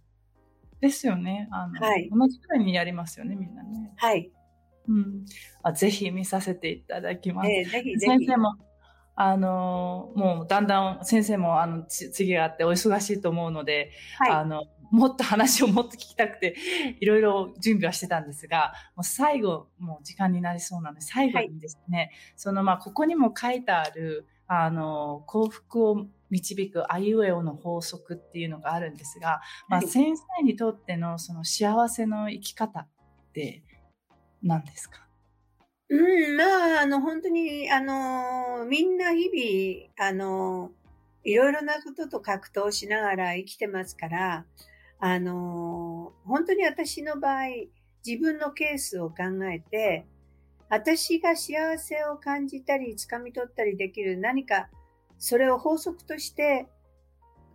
ですよね。あの、はい、同じくらいにやりますよね、みんなね。はい。うん。あぜひ見させていただきます。えー、ぜひぜひ。先生も、あの、もうだんだん先生もあの次があってお忙しいと思うので、はい、あの、もっと話をもっと聞きたくて、いろいろ準備はしてたんですが、もう最後、もう時間になりそうなので、最後にですね、はい、そのまあ、ここにも書いてある、あの、幸福を導くあいうえおの法則っていうのがあるんですが、まあ、先生にとってのその幸せの生き方って何ですか？うん、まあ、あの、本当に、あの、みんな日々、あの、いろいろなことと格闘しながら生きてますから、あの、本当に私の場合、自分のケースを考えて、私が幸せを感じたり、掴み取ったりできる何かそれを法則として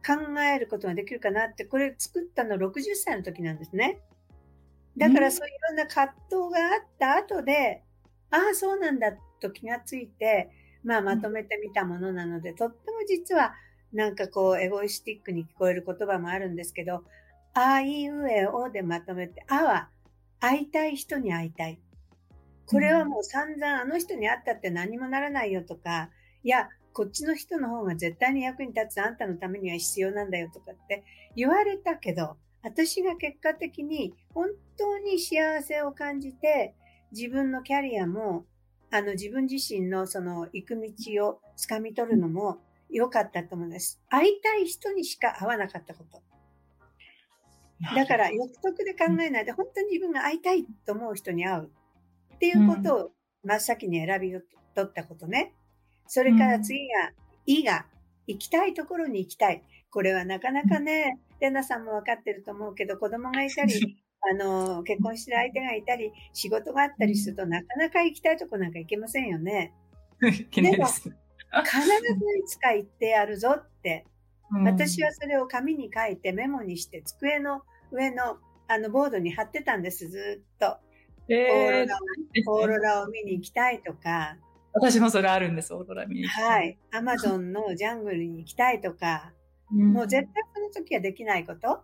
考えることができるかなって、これ作ったの60歳の時なんですね。だからそういういろんな葛藤があった後で、ああ、そうなんだと気がついて、まあまとめてみたものなので、とっても実はなんかこうエゴイスティックに聞こえる言葉もあるんですけど、あいうえおでまとめて、あは会いたい人に会いたい。これはもう散々あの人に会ったって何もならないよとか、いや、こっちの人の方が絶対に役に立つあんたのためには必要なんだよとかって言われたけど、私が結果的に本当に幸せを感じて、自分のキャリアも、あの自分自身のその行く道を掴み取るのも良かったと思います。会いたい人にしか会わなかったこと。だから欲得で考えないで、本当に自分が会いたいと思う人に会う。っていうことを真っ先に選び取ったことね。それから次が、いが、行きたいところに行きたい。これはなかなかね、レナさんも分かってると思うけど、子供がいたり、(laughs) あの、結婚してる相手がいたり、仕事があったりすると、なかなか行きたいとこなんか行けませんよね。(laughs) でも、必ずいつか行ってやるぞって、私はそれを紙に書いてメモにして机の上のあのボードに貼ってたんです、ずっと。えー、オーロラを見に行きたいとか、私もそれあるんです、オーロラ見にはい。アマゾンのジャングルに行きたいとか、うん、もう絶対その時はできないこと？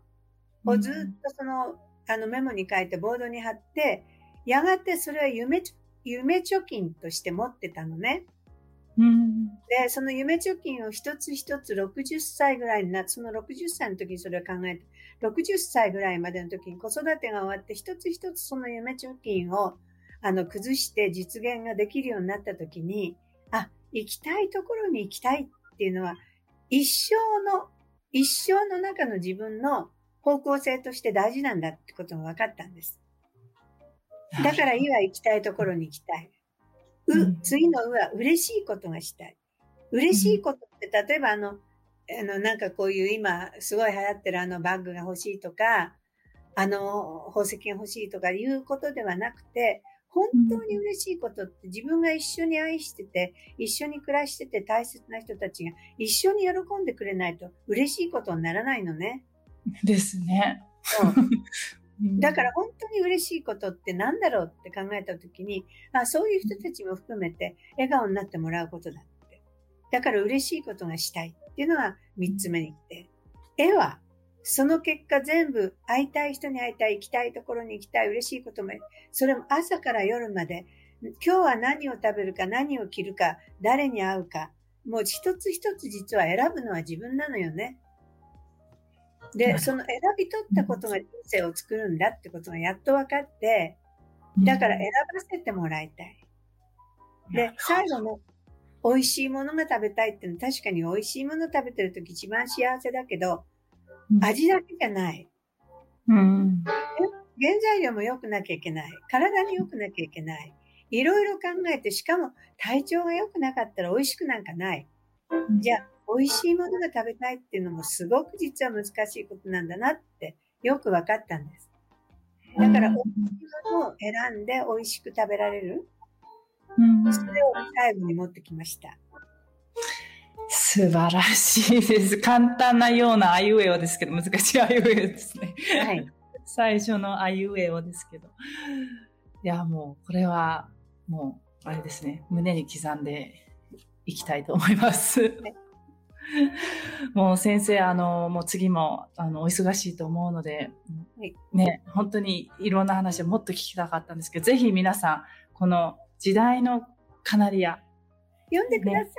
をずっとその、あのメモに書いてボードに貼って、やがてそれは夢、夢貯金として持ってたのね。うん、で、その夢貯金を一つ一つ60歳ぐらいになって、その60歳の時にそれを考えて、60歳ぐらいまでの時に子育てが終わって、一つ一つその夢貯金をあの、崩して実現ができるようになった時に、あ、行きたいところに行きたいっていうのは、一生の、一生の中の自分の方向性として大事なんだってことが分かったんです。だから、いは行きたいところに行きたい。う、次のうは嬉しいことがしたい。嬉しいことって、例えばあの、あの、なんかこういう今、すごい流行ってるあのバッグが欲しいとか、あの、宝石が欲しいとかいうことではなくて、本当に嬉しいことって自分が一緒に愛してて、一緒に暮らしてて大切な人たちが一緒に喜んでくれないと嬉しいことにならないのね。ですね。(laughs) だから本当に嬉しいことって何だろうって考えたときに、あ、そういう人たちも含めて笑顔になってもらうことだって。だから嬉しいことがしたいっていうのが三つ目に来て、絵はその結果全部会いたい人に会いたい、行きたいところに行きたい、嬉しいことも、それも朝から夜まで、今日は何を食べるか、何を着るか、誰に会うか、もう一つ一つ実は選ぶのは自分なのよね。で、その選び取ったことが人生を作るんだってことがやっと分かって、だから選ばせてもらいたい。で、最後の美味しいものが食べたいっていうのは確かに美味しいもの食べてるとき一番幸せだけど、味だけじゃない。うん、原材料も良くなきゃいけない。体に良くなきゃいけない。いろいろ考えて、しかも体調が良くなかったら美味しくなんかない。じゃあ、美味しいものが食べたいっていうのもすごく実は難しいことなんだなってよく分かったんです。だから、美味しいものを選んで美味しく食べられる。それを最後に持ってきました。素晴らしいです。簡単なようなあいうえおですけど、難しいあいうえおですね。はい。最初のあいうえおですけど。いや、もう、これは、もう、あれですね。胸に刻んでいきたいと思います。もう先生、あの、もう次も、あの、お忙しいと思うので、はい、ね、本当にいろんな話をもっと聞きたかったんですけど、ぜひ皆さん、この時代のカナリア。読んでください。ね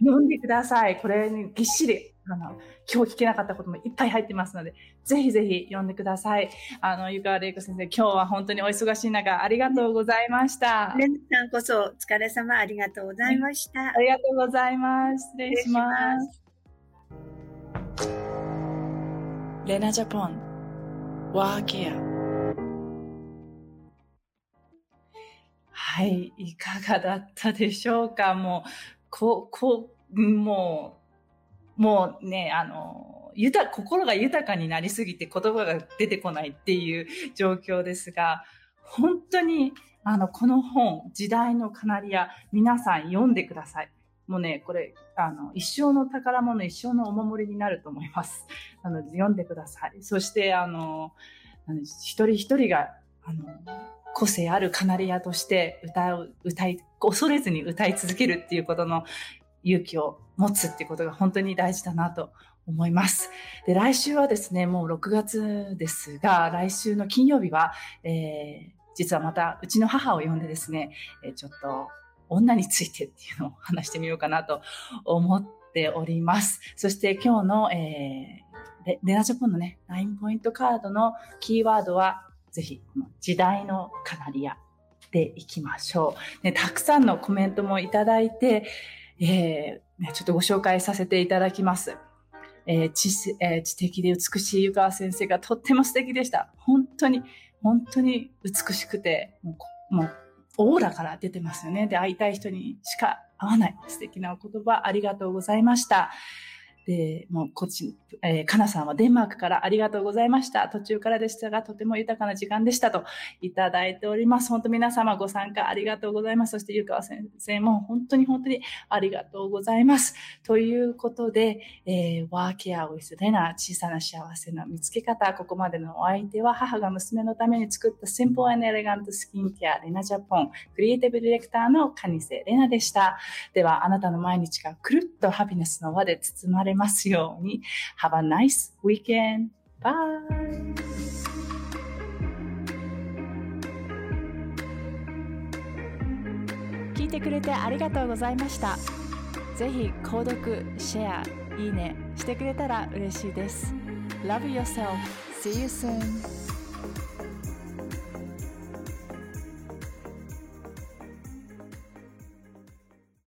読んでください。これにぎっしり、あの、今日聞けなかったこともいっぱい入ってますので、ぜひぜひ読んでください。あの、ゆかわれいこ先生、今日は本当にお忙しい中、ありがとうございました。レンさんこそ、お疲れ様、ありがとうございました。ありがとうございます。失礼します。レナジャポン、ワーケア。はい、いかがだったでしょうかもう、こう、こう、もう、もうね、あの、豊、心が豊かになりすぎて言葉が出てこないっていう状況ですが、本当に、あの、この本、時代のカナリア、皆さん読んでください。もうね、これ、あの、一生の宝物、一生のお守りになると思います。なので、読んでください。そして、あの、一人一人が、あの、個性あるカナリアとして歌う、歌い、恐れずに歌い続けるっていうことの勇気を持つっていうことが本当に大事だなと思います。で、来週はですね、もう6月ですが、来週の金曜日は、えー、実はまたうちの母を呼んでですね、えちょっと女についてっていうのを話してみようかなと思っております。そして今日の、えー、レレナジャポンのね、9ポイントカードのキーワードはぜひ、時代のカナリアでいきましょう。ね、たくさんのコメントもいただいて、えー、ちょっとご紹介させていただきます。えー、知えー、知的で美しい湯川先生がとっても素敵でした。本当に、本当に美しくて、もう、もうオーラから出てますよね。で、会いたい人にしか会わない素敵なお言葉ありがとうございました。で、もうこっち、えー、かなさんはデンマークからありがとうございました。途中からでしたが、とても豊かな時間でしたといただいております。本当皆様ご参加ありがとうございます。そしてゆかわ先生も本当に本当にありがとうございます。ということで、えー、ワーケアウィスレナ、小さな幸せの見つけ方、ここまでのお相手は母が娘のために作ったシンプルエレガントスキンケア、レナジャポン、クリエイティブディレクターのカニセレナでした。では、あなたの毎日がくるっとハピネスの輪で包まれれますように。Have a nice weekend. Bye! 聞いてくれてありがとうございました。ぜひ購読、シェア、いいねしてくれたら嬉しいです。Love yourself. See you soon.